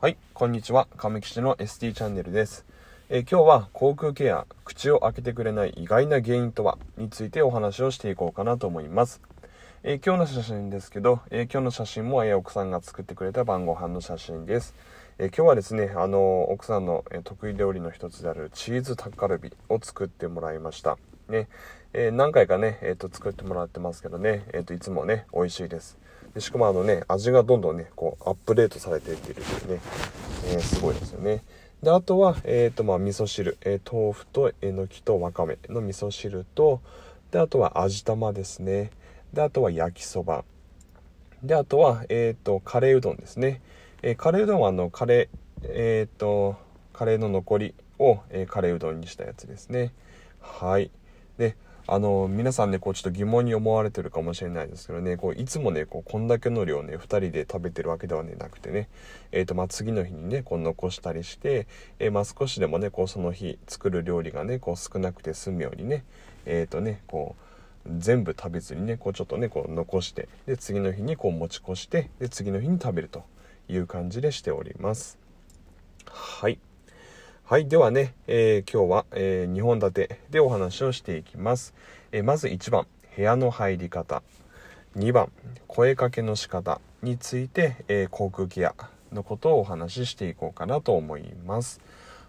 はい、こんにちは。亀吉の ST チャンネルです。え今日は口腔ケア、口を開けてくれない意外な原因とはについてお話をしていこうかなと思います。え今日の写真ですけど、え今日の写真も、え奥さんが作ってくれた晩ご飯の写真です。え今日はですね、あの奥さんの、え得意料理の一つであるチーズタッカルビを作ってもらいました。ね、え何回かね、えーと作ってもらってますけどね、えーといつもね、美味しいです。でしかもあのね、味がどんどんね、こうアップデートされていってるというね、えーすごいですよね。で、あとは、えっ、と、まあ、味噌汁、えー豆腐とえのきとわかめの味噌汁と、で、あとは味玉ですね。で、あとは焼きそば。で、あとは、えっ、と、カレーうどんですね。えカレーうどんは、あの、カレー、えっ、と、カレーの残りを、えカレーうどんにしたやつですね。はい。で、あの、皆さんね、こう、ちょっと疑問に思われてるかもしれないですけどね、こう、いつもね、こう、こんだけの量ね、2人で食べてるわけではね、なくてね、えっ、と、まあ、次の日にね、こう、残したりして、えーまあ、少しでもね、こう、その日作る料理がね、こう、少なくて済むようにね、えっ、とね、こう、全部食べずにねこうちょっとねこう残してで次の日にこう持ち越してで次の日に食べるという感じでしております。はい。はいではね、えー今日は、え2本立てでお話をしていきます、えーまず1番部屋の入り方。2番声かけの仕方について、えー口腔ケアのことをお話ししていこうかなと思います。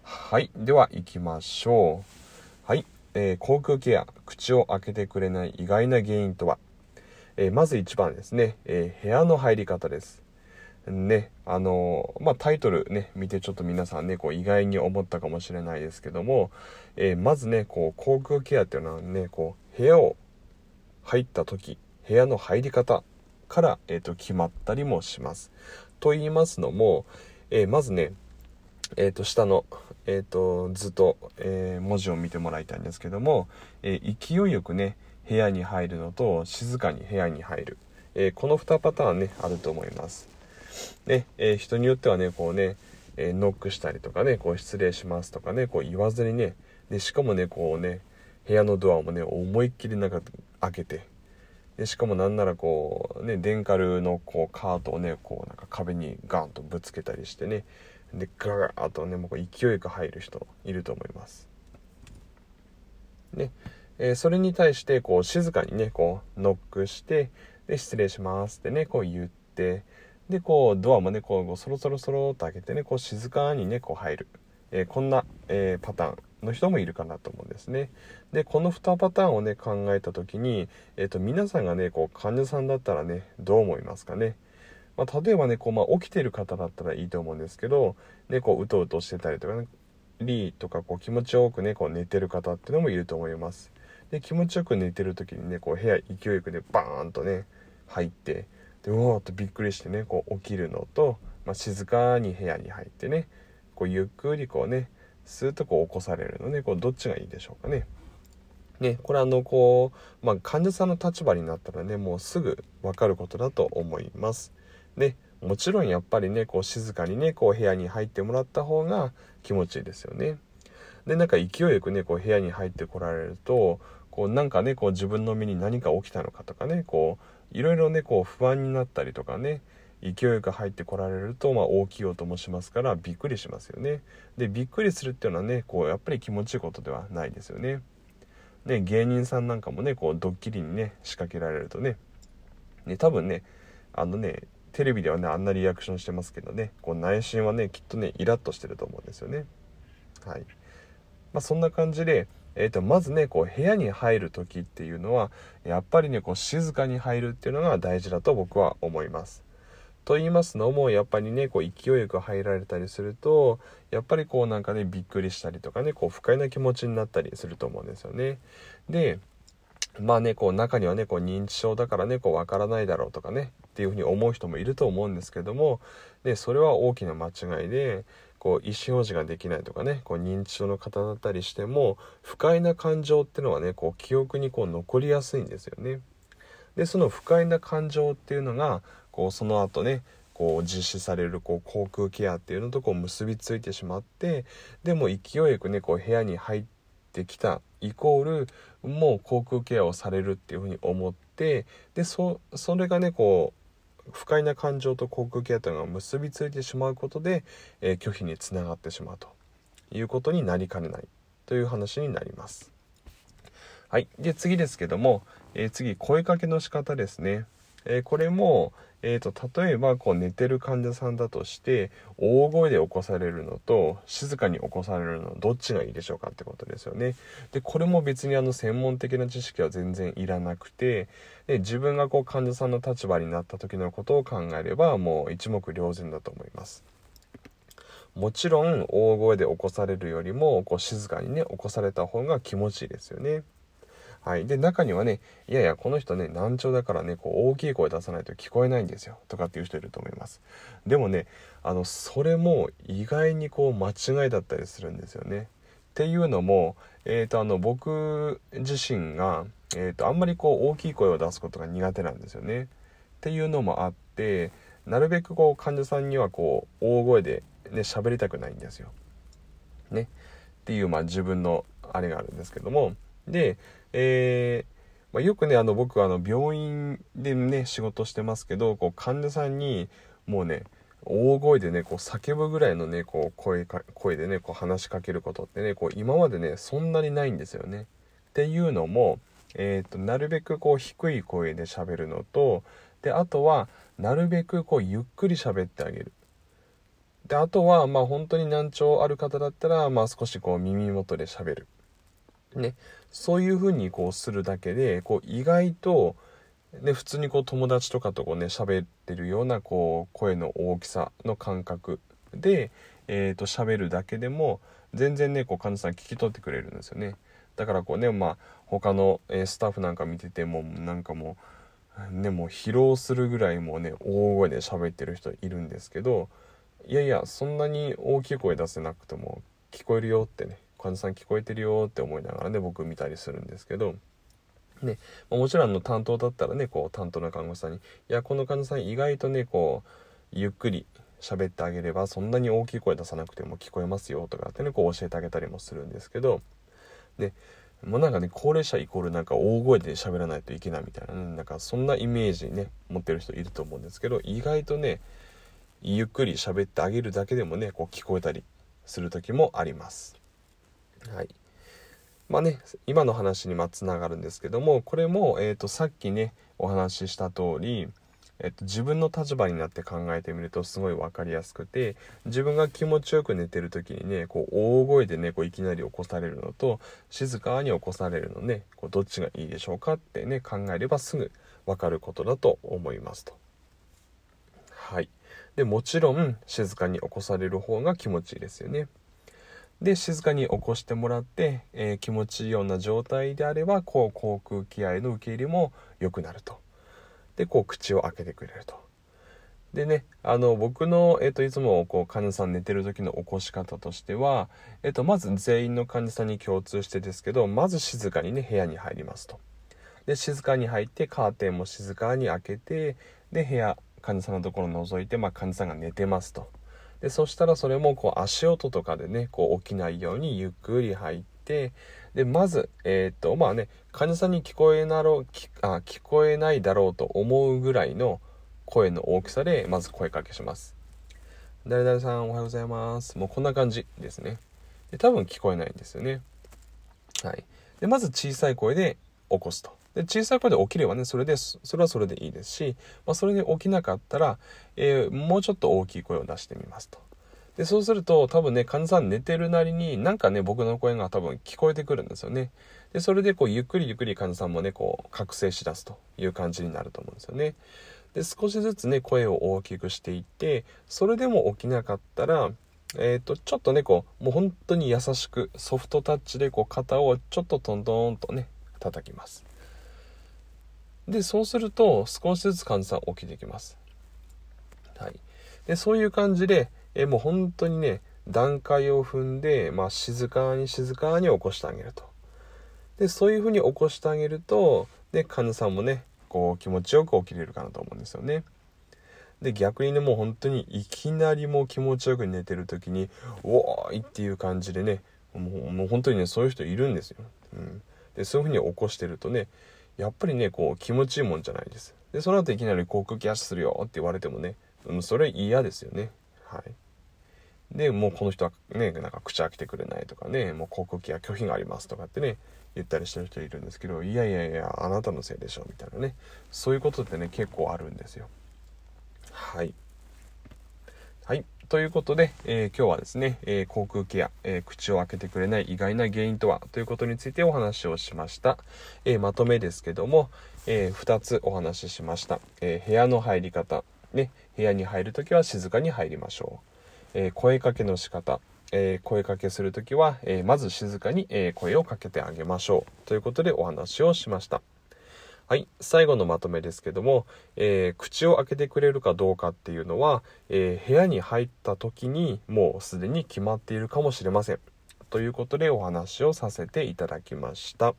はいでは行きましょう。はい、えー口腔ケア口を開けてくれない意外な原因とは、えーまず1番ですね、えー部屋の入り方です。ねあのまあタイトルね見てちょっと皆さんねこう意外に思ったかもしれないですけども、えーまずねこう口腔ケアっていうのはねこう部屋を入った時部屋の入り方から、えー、と決まったりもします。と言いますのも、えーまずねえー、と下の、えー、と図と、え文字を見てもらいたいんですけども、え勢いよくね部屋に入るのと静かに部屋に入る、えこの2パターンねあると思います。ね、えー人によってはねこうね、えーノックしたりとかねこう失礼しますとかねこう言わずにねでしかもねこうね部屋のドアもね思いっきりなんか開けてでしかもなんならこうねデンカルのこうカートをねこうなんか壁にガンとぶつけたりしてねでガーッとねもう勢いよく入る人いると思います。ね、えーそれに対してこう静かにねこうノックしてで失礼しますってねこう言ってでこうドアもねこうそろそろそろっと開けてねこう静かにねこう入る、えーこんな、えーパターンの人もいるかなと思うんですね。でこの2パターンをね考えた時に、えー、と皆さんがねこう患者さんだったらねどう思いますかね？まあ、例えばねこう、まあ、起きてる方だったらいいと思うんですけど、ね、こううとうとしてたりとかねりとかこう気持ちよくねこう寝てる方っていうのもいると思います。で気持ちよく寝てる時にねこう部屋勢いよくねバーンとね入ってでうわーっとびっくりしてねこう起きるのと、まあ、静かに部屋に入ってねこうゆっくりこうねスーッとこう起こされるのねこうどっちがいいでしょうかねね、これあのこう、まあ、患者さんの立場になったらねもうすぐ分かることだと思います。でもちろんやっぱりねこう静かにねこう部屋に入ってもらった方が気持ちいいですよね。でなんか勢いよくねこう部屋に入ってこられるとこうなんかねこう自分の身に何か起きたのかとかねこういろいろねこう不安になったりとかね勢いよく入ってこられると、まあ、大きい音もしますからびっくりしますよね。でびっくりするっていうのはねこうやっぱり気持ちいいことではないですよね。ね、芸人さんなんかもねこうドッキリにね仕掛けられるとねね多分ねあのねテレビではねあんなリアクションしてますけどねこう内心はねきっとねイラッとしてると思うんですよねはいまあそんな感じでえー、とまずねこう部屋に入る時っていうのはやっぱりねこう静かに入るっていうのが大事だと僕は思います。と言いますのもやっぱりねこう勢いよく入られたりするとやっぱりこうなんかねびっくりしたりとかねこう不快な気持ちになったりすると思うんですよね。でまあねこう中にはねこう認知症だからねこうわからないだろうとかねっていうふうに思う人もいると思うんですけどもでそれは大きな間違いでこう意思表示ができないとかねこう認知症の方だったりしても不快な感情っていうのはねこう記憶にこう残りやすいんですよね。でその不快な感情っていうのがこうその後ねこう実施されるこう口腔ケアっていうのとこう結びついてしまってでも勢いよくねこう部屋に入ってきたイコールもう口腔ケアをされるっていうふうに思ってでそそれがねこう不快な感情と口腔ケアというのが結びついてしまうことで、えー、拒否につながってしまうということになりかねないという話になります。はい。で、次ですけども、えー、次、声かけの仕方ですね。え、これも、えーと、例えばこう寝てる患者さんだとして大声で起こされるのと静かに起こされるのどっちがいいでしょうかってことですよね。でこれも別にあの専門的な知識は全然いらなくてで自分がこう患者さんの立場になった時のことを考えればもう一目瞭然だと思います。もちろん大声で起こされるよりもこう静かにね起こされた方が気持ちいいですよね。はい。で、中にはね、いやいや、この人ね、難聴だからね、こう、大きい声出さないと聞こえないんですよ。とかっていう人いると思います。でもね、あの、それも意外にこう、間違いだったりするんですよね。っていうのも、えっ、ー、と、あの、僕自身が、えっ、ー、と、あんまりこう、大きい声を出すことが苦手なんですよね。っていうのもあって、なるべくこう、患者さんにはこう、大声でね、喋りたくないんですよ。ね。っていう、まあ、自分のあれがあるんですけども、で、えー、まあ、よくねあの僕はあの病院でね仕事してますけどこう患者さんにもうね大声でねこう叫ぶぐらいのねこう声か声でねこう話しかけることってねこう今までねそんなにないんですよね。っていうのも、えーと、なるべくこう低い声で喋るのとであとはなるべくこうゆっくり喋ってあげる。であとはまあ本当に難聴ある方だったら、まあ、少しこう耳元で喋る。ね、そういうふうにこうするだけでこう意外と、ね、普通にこう友達とかとこうね喋ってるようなこう声の大きさの感覚で、えー、と喋るだけでも全然ねこう患者さん聞き取ってくれるんですよね。だからこうねまあ他の、えスタッフなんか見ててもなんかもうねもう疲労するぐらいもうね大声で喋ってる人いるんですけどいやいやそんなに大きい声出せなくても聞こえるよってね患者さん聞こえてるよって思いながらね僕見たりするんですけどね、もちろんの担当だったらねこう担当の看護師さんに「いやこの患者さん意外とねこうゆっくり喋ってあげればそんなに大きい声出さなくても聞こえますよ」とかってねこう教えてあげたりもするんですけどでもうなんかね高齢者イコールなんか大声で喋らないといけないみたいな、ね、なんかそんなイメージね持ってる人いると思うんですけど意外とねゆっくり喋ってあげるだけでもねこう聞こえたりする時もあります。はいまあね今の話にまつながるんですけどもこれも、えーと、さっきねお話しした通りえっと、自分の立場になって考えてみるとすごい分かりやすくて自分が気持ちよく寝てる時にねこう大声でねこういきなり起こされるのと静かに起こされるのねこうどっちがいいでしょうかってね考えればすぐ分かることだと思いますと。はい。でもちろん静かに起こされる方が気持ちいいですよね。で静かに起こしてもらって、えー、気持ちいいような状態であればこう口腔気合の受け入れも良くなると。でこう口を開けてくれると。でねあの僕の、えーと、いつもこう患者さん寝てる時の起こし方としては、えーと、まず全員の患者さんに共通してですけどまず静かにね部屋に入りますと。で静かに入ってカーテンも静かに開けてで部屋患者さんのところを覗いて、まあ、患者さんが寝てますと。でそしたらそれもこう足音とかでねこう起きないようにゆっくり入ってでまずえー、っとまあね患者さんに聞こえなろあ聞こえないだろうと思うぐらいの声の大きさでまず声かけします。誰々さんおはようございます。もうこんな感じですね。で多分聞こえないんですよね。はい。でまず小さい声で起こすと。で小さい声で起きればね。それでそれはそれでいいですし、まあ、それで起きなかったら、えー、もうちょっと大きい声を出してみますと。でそうすると多分ね患者さん寝てるなりになんかね僕の声が多分聞こえてくるんですよね。でそれでこうゆっくりゆっくり患者さんもねこう覚醒しだすという感じになると思うんですよね。で少しずつね声を大きくしていってそれでも起きなかったらえーと、ちょっとねこうもう本当に優しくソフトタッチでこう肩をちょっとトントンとね叩きます。でそうすると少しずつ患者さん起きてきます、はい、でそういう感じでえもう本当にね段階を踏んで、まあ、静かに静かに起こしてあげると。でそういうふうに起こしてあげるとで患者さんもねこう気持ちよく起きれるかなと思うんですよね。で逆にねもう本当にいきなりもう気持ちよく寝てる時に「おーい!」っていう感じでねもうもう本当にねそういう人いるんですよ、うん、でそういうふうに起こしてるとねやっぱりねこう気持ちいいもんじゃないですで、その後いきなり航空機足するよって言われてもね、うん、それ嫌ですよね。はい。で、もうこの人はね、なんか口開けてくれないとかね、もう航空機は拒否がありますとかってね、言ったりしてる人いるんですけど、いやいやいや、あなたのせいでしょ、みたいなね。そういうことってね、結構あるんですよ。はい。はい。ということで、えー、今日はですね、えー、航空ケア、えー、口を開けてくれない意外な原因とはということについてお話をしました。えまとめですけども、え2つお話ししました。え部屋の入り方、ね、部屋に入るときは静かに入りましょう。え声かけの仕方、え声かけするときは、えまず静かに、え声をかけてあげましょうということでお話をしました。はい、最後のまとめですけども、えー、口を開けてくれるかどうかっていうのは、えー、部屋に入った時にもうすでに決まっているかもしれません。ということでお話をさせていただきました。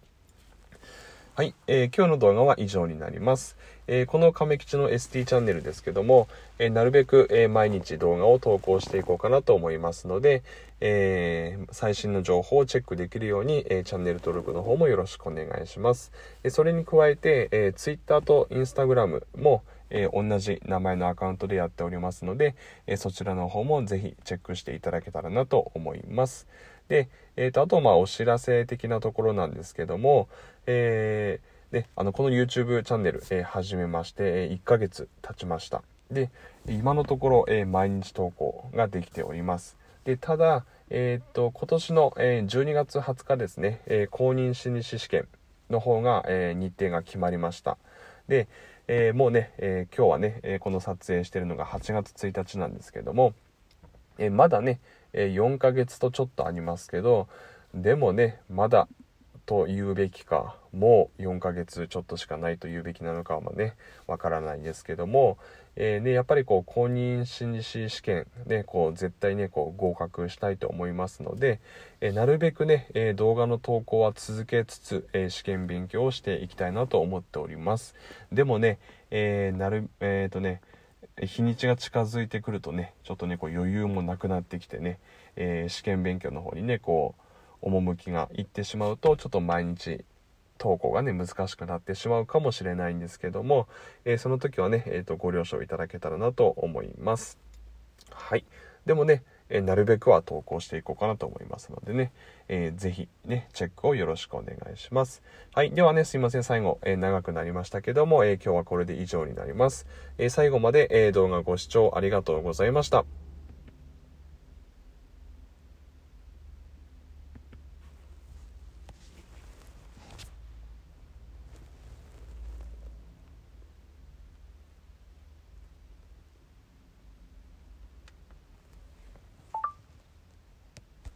はい、えー、今日の動画は以上になります。えー、この亀吉の ST チャンネルですけども、えー、なるべく、え毎日動画を投稿していこうかなと思いますので、え最新の情報をチェックできるように、えチャンネル登録の方もよろしくお願いします。えそれに加えて、え Twitter と Instagram も、え同じ名前のアカウントでやっておりますので、えそちらの方もぜひチェックしていただけたらなと思います。で、えーと、あとまあお知らせ的なところなんですけども、えー、ね、あのこの YouTube チャンネル、えー、始めまして、え、1ヶ月経ちました。で、今のところ、えー、毎日投稿ができております。で、ただ、えっ、と、今年の、えー、12月20日ですね、え、公認心理師試験の方が、え、日程が決まりました。で、えもうね、え今日はね、えこの撮影してるのが8月1日なんですけども、えまだね、え4ヶ月とちょっとありますけどでもねまだと言うべきかもう4ヶ月ちょっとしかないと言うべきなのかはねわからないですけども、えー、ね、やっぱりこう公認心理師試験、ね、こう絶対ねこう合格したいと思いますので、えー、なるべくね、えー、動画の投稿は続けつつ、え試験勉強をしていきたいなと思っております。でもね、えなるえっ、とね日にちが近づいてくるとねちょっとねこう余裕もなくなってきてね、えー、試験勉強の方にねこう趣がいってしまうとちょっと毎日投稿がね難しくなってしまうかもしれないんですけども、えー、その時はね、えーと、ご了承いただけたらなと思います。はい。でもねえなるべくは投稿していこうかなと思いますのでね、えー、ぜひね、チェックをよろしくお願いします。はい。ではね、すいません。最後、えー、長くなりましたけども、えー、今日はこれで以上になります。え最後まで、え動画ご視聴ありがとうございました。